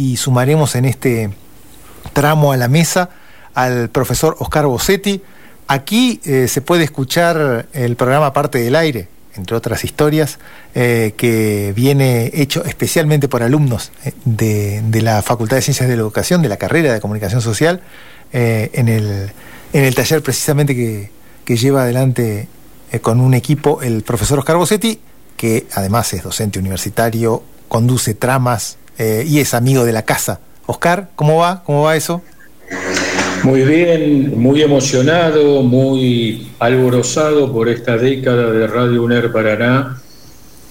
y sumaremos en este tramo a la mesa al profesor Oscar Bossetti. Aquí eh, se puede escuchar el programa Parte del Aire, entre otras historias, eh, que viene hecho especialmente por alumnos eh, de, la Facultad de Ciencias de la Educación, de la carrera de Comunicación Social, en, el, en, el, taller precisamente que, que lleva adelante con un equipo el profesor Oscar Bossetti, que además es docente universitario, conduce tramas y es amigo de la casa. Oscar, ¿cómo va? ¿Cómo va eso? Muy bien, muy emocionado, muy alborozado por esta década de Radio UNER Paraná,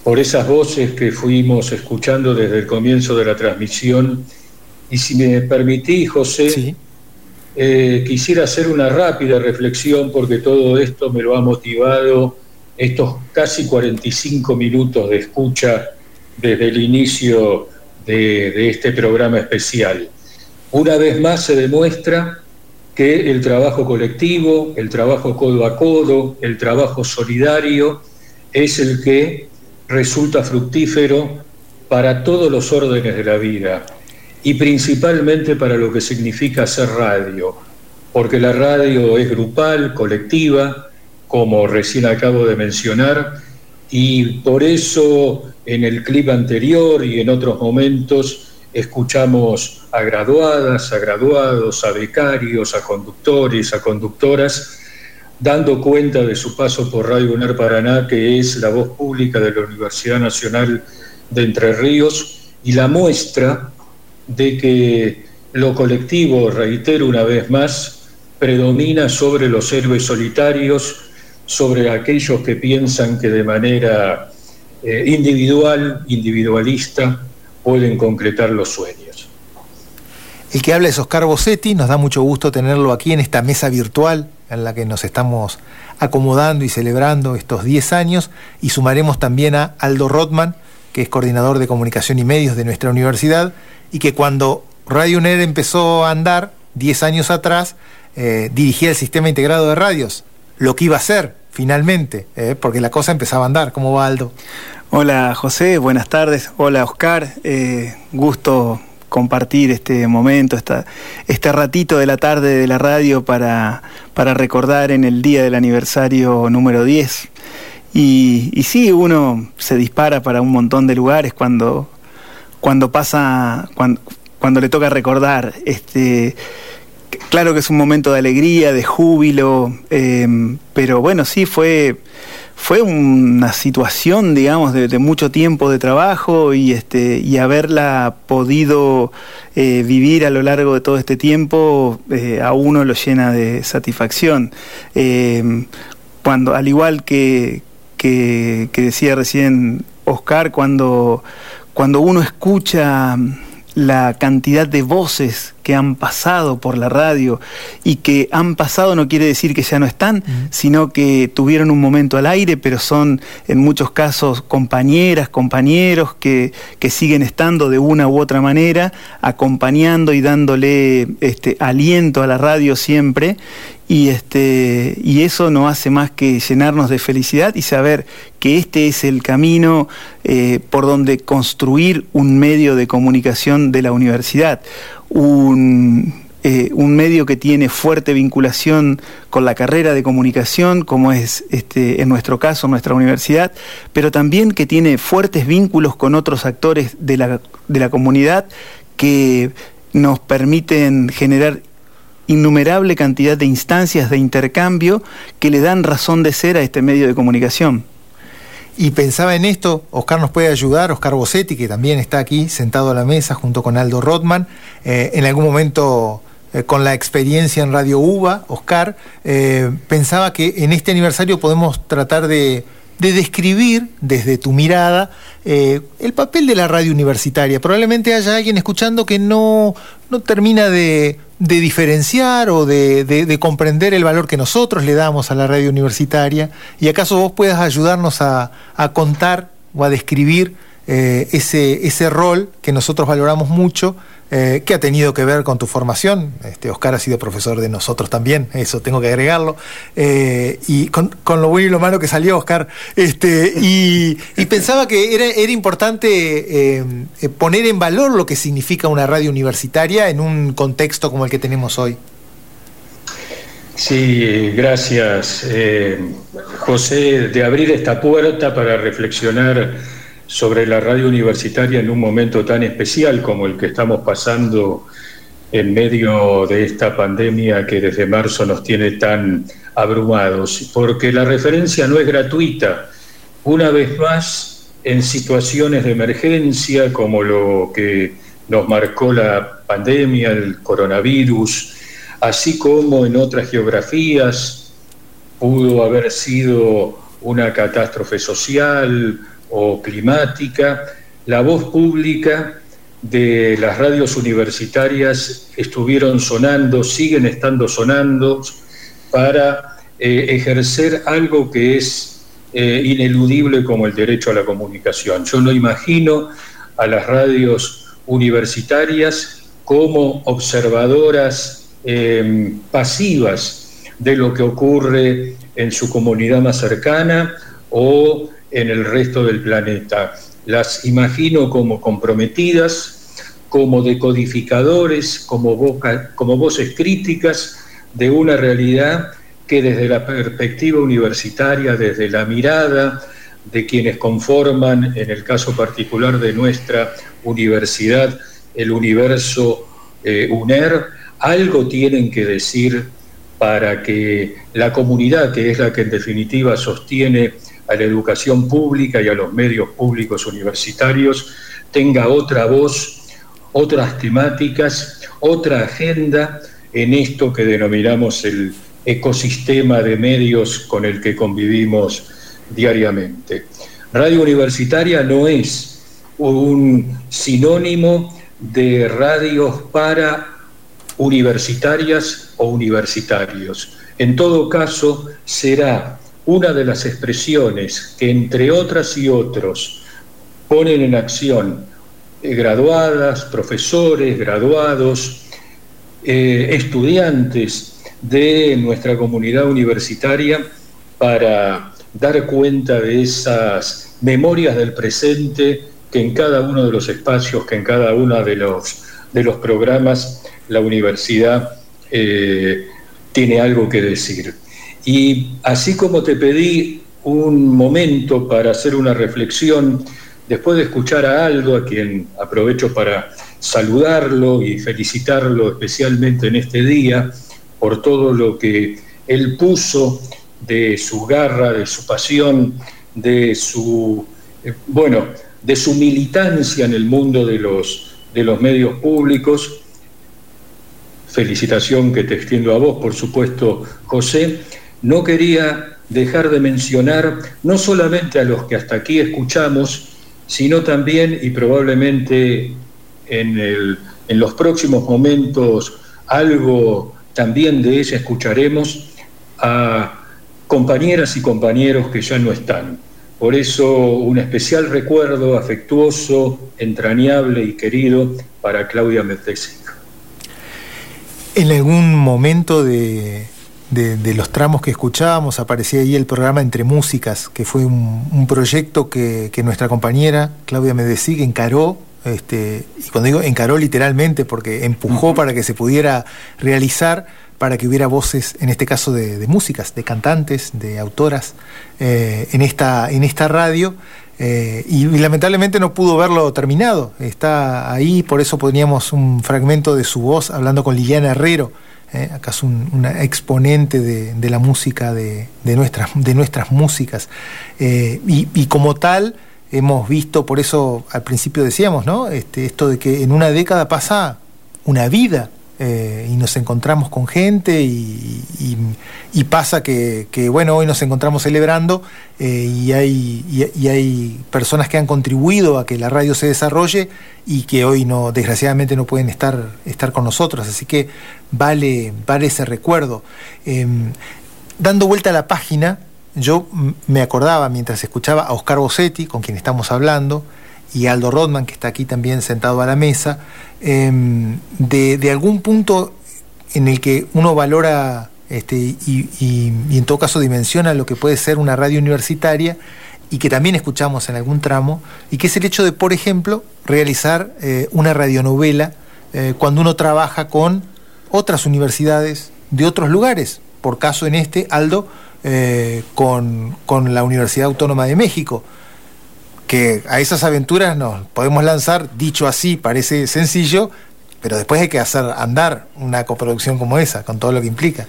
por esas voces que fuimos escuchando desde el comienzo de la transmisión. Y si me permitís, José, eh, quisiera hacer una rápida reflexión porque todo esto me lo ha motivado estos casi 45 minutos de escucha desde el inicio de, este programa especial. Una vez más se demuestra que el trabajo colectivo, el trabajo codo a codo, el trabajo solidario es el que resulta fructífero para todos los órdenes de la vida y principalmente para lo que significa hacer radio, porque la radio es grupal, colectiva, como recién acabo de mencionar, y por eso en el clip anterior y en otros momentos escuchamos a graduadas, a graduados, a becarios, a conductores, a conductoras, dando cuenta de su paso por Radio UNER Paraná, que es la voz pública de la Universidad Nacional de Entre Ríos, y la muestra de que lo colectivo, reitero una vez más, predomina sobre los héroes solitarios, sobre aquellos que piensan que de manera eh, individual, individualista, pueden concretar los sueños. El que habla es Oscar Bossetti, nos da mucho gusto tenerlo aquí en esta mesa virtual en la que nos estamos acomodando y celebrando estos 10 años. Y sumaremos también a Aldo Rothman, que es coordinador de comunicación y medios de nuestra universidad y que cuando Radio UNED empezó a andar 10 años atrás, eh, dirigía el sistema integrado de radios, lo que iba a ser finalmente, eh, porque la cosa empezaba a andar. ¿Cómo va Aldo? Hola José, buenas tardes. Hola Oscar, eh, gusto compartir este momento, este ratito de la tarde de la radio para, para recordar en el día del aniversario número 10. Y, y, sí, uno se dispara para un montón de lugares cuando, cuando pasa, cuando, cuando le toca recordar. Este, claro que es un momento de alegría, de júbilo, eh, pero bueno, sí fue fue una situación, digamos, de, mucho tiempo de trabajo y, este, y haberla podido eh, vivir a lo largo de todo este tiempo eh, a uno lo llena de satisfacción. Eh, cuando, al igual que, que, que, decía recién Oscar, cuando, cuando uno escucha la cantidad de voces que han pasado por la radio y que han pasado no quiere decir que ya no están, sino que tuvieron un momento al aire, pero son en muchos casos compañeras, compañeros que, que siguen estando de una u otra manera, acompañando y dándole este, aliento a la radio siempre y, este, y eso no hace más que llenarnos de felicidad y saber que este es el camino eh, por donde construir un medio de comunicación de la universidad. Un, eh, un medio que tiene fuerte vinculación con la carrera de comunicación, como es este, en nuestro caso nuestra universidad, pero también que tiene fuertes vínculos con otros actores de la, de la comunidad que nos permiten generar innumerable cantidad de instancias de intercambio que le dan razón de ser a este medio de comunicación. Y pensaba en esto, Oscar nos puede ayudar, Oscar Bossetti, que también está aquí sentado a la mesa junto con Aldo Rothman, eh, en algún momento eh, con la experiencia en Radio UBA, Oscar, eh, pensaba que en este aniversario podemos tratar de de describir desde tu mirada el papel de la radio universitaria. Probablemente haya alguien escuchando que no, no termina de, diferenciar o de, comprender el valor que nosotros le damos a la radio universitaria y acaso vos puedas ayudarnos a, contar o a describir ese, ese rol que nosotros valoramos mucho eh, que ha tenido que ver con tu formación. Este, Oscar ha sido profesor de nosotros también, eso tengo que agregarlo. Eh, y con, lo bueno y lo malo que salió, Oscar. Este, y, pensaba que era, importante eh, poner en valor lo que significa una radio universitaria en un contexto como el que tenemos hoy. Sí, gracias, José, de abrir esta puerta para reflexionar sobre la radio universitaria en un momento tan especial como el que estamos pasando en medio de esta pandemia que desde marzo nos tiene tan abrumados, porque la referencia no es gratuita. Una vez más, en situaciones de emergencia como lo que nos marcó la pandemia, el coronavirus, así como en otras geografías pudo haber sido una catástrofe social, o climática, la voz pública de las radios universitarias estuvieron sonando, siguen estando sonando para eh, ejercer algo que es eh, ineludible como el derecho a la comunicación. Yo no imagino a las radios universitarias como observadoras eh, pasivas de lo que ocurre en su comunidad más cercana o en el resto del planeta. Las imagino como comprometidas, como decodificadores, como, voces críticas de una realidad que desde la perspectiva universitaria, desde la mirada de quienes conforman, en el caso particular de nuestra universidad, el universo eh, UNER, algo tienen que decir para que la comunidad, que es la que en definitiva sostiene a la educación pública y a los medios públicos universitarios tenga otra voz, otras temáticas, otra agenda en esto que denominamos el ecosistema de medios con el que convivimos diariamente. Radio universitaria no es un sinónimo de radios para universitarias o universitarios. En todo caso, será una de las expresiones que entre otras y otros ponen en acción eh, graduadas, profesores, graduados, eh, estudiantes de nuestra comunidad universitaria para dar cuenta de esas memorias del presente que en cada uno de los espacios, que en cada uno de los, de los programas la universidad eh, tiene algo que decir. Y así como te pedí un momento para hacer una reflexión, después de escuchar a Aldo, a quien aprovecho para saludarlo y felicitarlo especialmente en este día por todo lo que él puso de su garra, de su pasión, de su, eh, bueno, de su militancia en el mundo de los, de los medios públicos. Felicitación que te extiendo a vos, por supuesto, José no quería dejar de mencionar no solamente a los que hasta aquí escuchamos, sino también y probablemente en, los próximos momentos algo también de ella escucharemos a compañeras y compañeros que ya no están. Por eso un especial recuerdo afectuoso, entrañable y querido para Claudia Metesic. En algún momento de, de, los tramos que escuchábamos, aparecía ahí el programa Entre Músicas, que fue un, proyecto que, nuestra compañera Claudia Medesig encaró, este, y cuando digo encaró literalmente, porque empujó para que se pudiera realizar, para que hubiera voces, en este caso de, músicas, de cantantes, de autoras, eh, en, esta, en esta radio. Eh, y, lamentablemente no pudo verlo terminado. Está ahí, por eso poníamos un fragmento de su voz hablando con Liliana Herrero, ¿eh? acá un, una exponente de, la música, de, nuestras, de nuestras músicas. Eh, y, como tal, hemos visto, por eso al principio decíamos, ¿no? Este, esto de que en una década pasa una vida eh, y nos encontramos con gente y, pasa que, bueno, hoy nos encontramos celebrando eh, y, hay, y, hay personas que han contribuido a que la radio se desarrolle y que hoy no, desgraciadamente no pueden estar, estar con nosotros, así que vale, vale ese recuerdo. Em, dando vuelta a la página, yo me acordaba mientras escuchaba a Oscar Bossetti, con quien estamos hablando, y Aldo Rodman, que está aquí también sentado a la mesa, em, de, algún punto en el que uno valora este, y, en todo caso dimensiona lo que puede ser una radio universitaria y que también escuchamos en algún tramo, y que es el hecho de, por ejemplo, realizar eh, una radionovela eh, cuando uno trabaja con otras universidades de otros lugares. Por caso en este, Aldo, eh, con, con la Universidad Autónoma de México que a esas aventuras nos podemos lanzar, dicho así, parece sencillo, pero después hay que hacer andar una coproducción como esa, con todo lo que implica.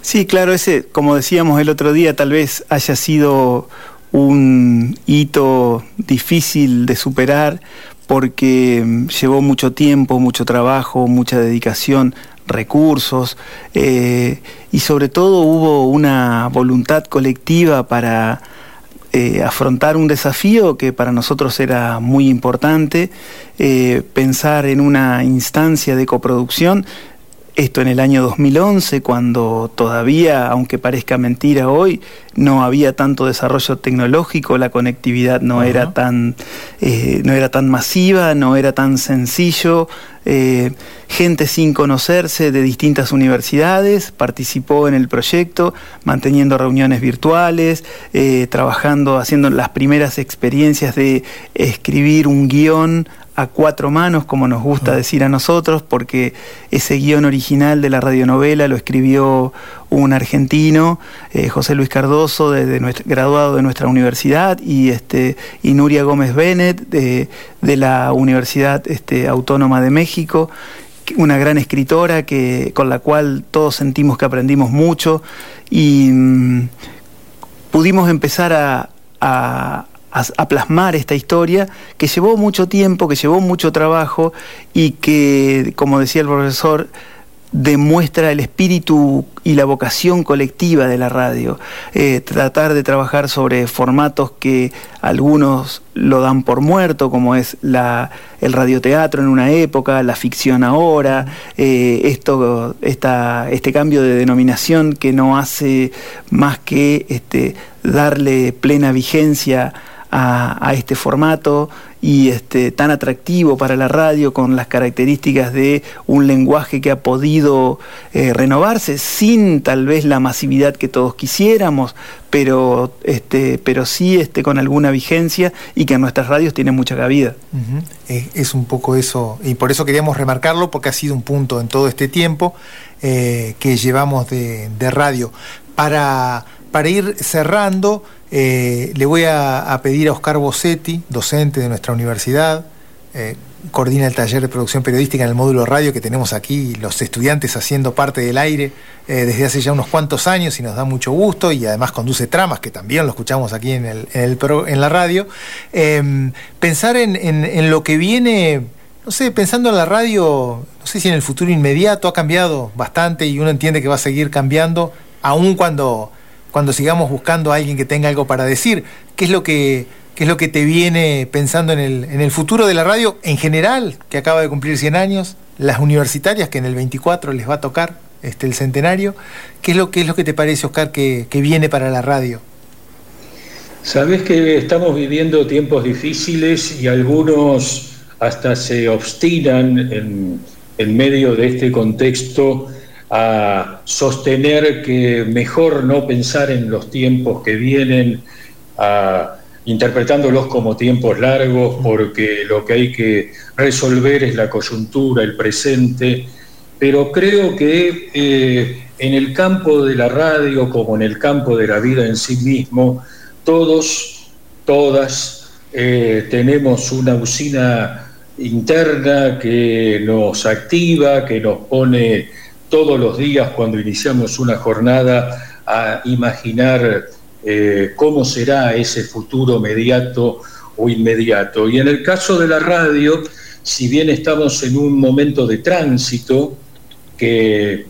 Sí, claro, ese, como decíamos el otro día, tal vez haya sido un hito difícil de superar porque mm, llevó mucho tiempo, mucho trabajo, mucha dedicación, recursos eh, y sobre todo hubo una voluntad colectiva para eh, afrontar un desafío que para nosotros era muy importante, eh, pensar en una instancia de coproducción esto en el año 2011, cuando todavía, aunque parezca mentira hoy, no había tanto desarrollo tecnológico, la conectividad no, era, tan, eh, no era tan masiva, no era tan sencillo. Eh, gente sin conocerse de distintas universidades participó en el proyecto, manteniendo reuniones virtuales, eh, trabajando, haciendo las primeras experiencias de escribir un guion a cuatro manos, como nos gusta decir a nosotros, porque ese guion original de la radionovela lo escribió un argentino, eh, José Luis Cardoso, de, graduado de nuestra universidad, y, este, y Nuria Gómez Bennett, de, la Universidad este, Autónoma de México, una gran escritora que, con la cual todos sentimos que aprendimos mucho y mm, pudimos empezar a a, plasmar esta historia que llevó mucho tiempo, que llevó mucho trabajo y que, como decía el profesor, demuestra el espíritu y la vocación colectiva de la radio. Eh, tratar de trabajar sobre formatos que algunos lo dan por muerto, como es la, el radioteatro en una época, la ficción ahora, eh, esto, este cambio de denominación que no hace más que este, darle plena vigencia a, este formato y este, tan atractivo para la radio con las características de un lenguaje que ha podido eh, renovarse sin tal vez la masividad que todos quisiéramos, pero, este, pero sí este, con alguna vigencia y que en nuestras radios tiene mucha cabida. es, un poco eso, y por eso queríamos remarcarlo, porque ha sido un punto en todo este tiempo eh, que llevamos de, de radio. Para, para ir cerrando, eh, le voy a, pedir a Oscar Bossetti, docente de nuestra universidad, eh, coordina el taller de producción periodística en el módulo radio que tenemos aquí, los estudiantes haciendo parte del aire eh, desde hace ya unos cuantos años y nos da mucho gusto y además conduce tramas que también lo escuchamos aquí en, la radio. Em, pensar en, en, lo que viene, no sé, pensando en la radio, no sé si en el futuro inmediato ha cambiado bastante y uno entiende que va a seguir cambiando, aun cuando cuando sigamos buscando a alguien que tenga algo para decir. ¿Qué es lo que, es lo que te viene pensando en el, en el futuro de la radio en general, que acaba de cumplir 100 años? Las universitarias, que en el 24 les va a tocar este, el centenario. ¿Qué es lo, es lo que te parece, Oscar, que, viene para la radio? Sabes que estamos viviendo tiempos difíciles y algunos hasta se obstinan en, en medio de este contexto a sostener que mejor no pensar en los tiempos que vienen, interpretándolos como tiempos largos, porque lo que hay que resolver es la coyuntura, el presente, pero creo que eh, en el campo de la radio, como en el campo de la vida en sí mismo, todos, todas, eh, tenemos una usina interna que nos activa, que nos pone todos los días cuando iniciamos una jornada a imaginar eh, cómo será ese futuro mediato o inmediato. Y en el caso de la radio, si bien estamos en un momento de tránsito, que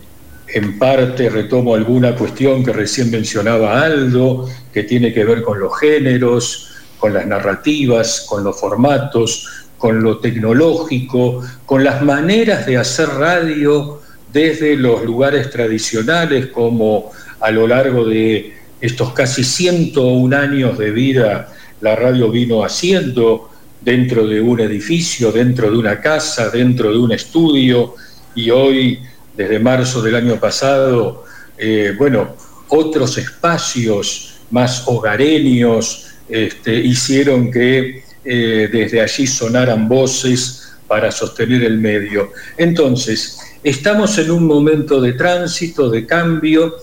en parte retomo alguna cuestión que recién mencionaba Aldo, que tiene que ver con los géneros, con las narrativas, con los formatos, con lo tecnológico, con las maneras de hacer radio desde los lugares tradicionales como a lo largo de estos casi 101 años de vida la radio vino haciendo dentro de un edificio, dentro de una casa, dentro de un estudio, y hoy, desde marzo del año pasado, eh, bueno, otros espacios más hogareños este, hicieron que eh, desde allí sonaran voces para sostener el medio. Entonces, estamos en un momento de tránsito, de cambio,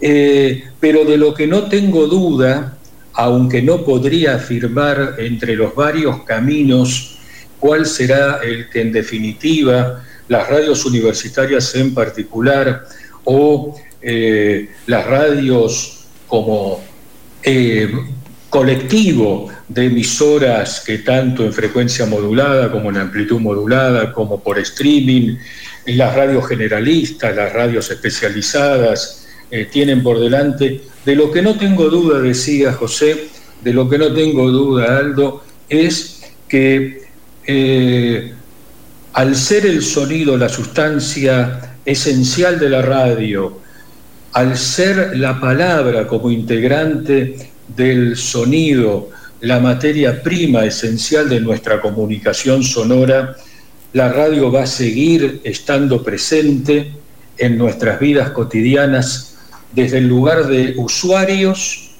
eh, pero de lo que no tengo duda, aunque no podría afirmar entre los varios caminos cuál será el que en definitiva las radios universitarias en particular o eh, las radios como eh, colectivo de emisoras que tanto en frecuencia modulada como en amplitud modulada, como por streaming, las radios generalistas, las radios especializadas, eh, tienen por delante. De lo que no tengo duda, decía José, de lo que no tengo duda, Aldo, es que al ser el sonido la sustancia esencial de la radio, al ser la palabra como integrante del sonido, la materia prima esencial de nuestra comunicación sonora, la radio va a seguir estando presente en nuestras vidas cotidianas desde el lugar de usuarios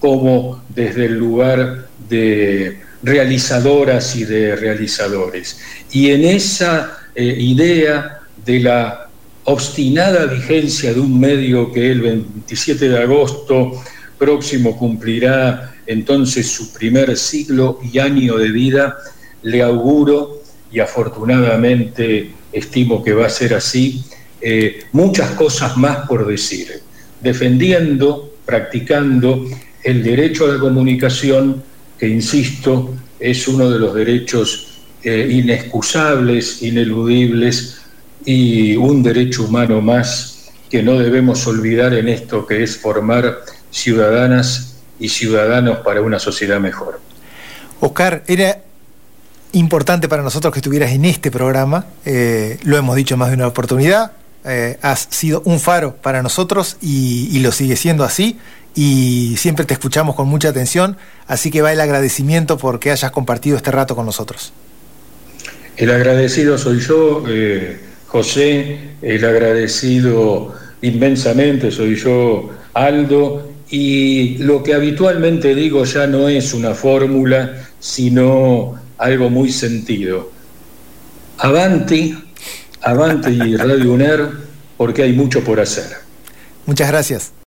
como desde el lugar de realizadoras y de realizadores. Y en esa eh, idea de la obstinada vigencia de un medio que el 27 de agosto próximo cumplirá entonces su primer siglo y año de vida, le auguro y afortunadamente estimo que va a ser así, eh, muchas cosas más por decir, defendiendo, practicando el derecho a la comunicación, que insisto, es uno de los derechos eh, inexcusables, ineludibles y un derecho humano más que no debemos olvidar en esto que es formar ciudadanas y ciudadanos para una sociedad mejor. Oscar, era importante para nosotros que estuvieras en este programa, eh, lo hemos dicho más de una oportunidad, eh, has sido un faro para nosotros y, y, lo sigue siendo así y siempre te escuchamos con mucha atención, así que va el agradecimiento por que hayas compartido este rato con nosotros. El agradecido soy yo. Eh José, el agradecido inmensamente soy yo, Aldo, y lo que habitualmente digo ya no es una fórmula, sino algo muy sentido. Avanti, Avanti Radio UNER, porque hay mucho por hacer. Muchas gracias.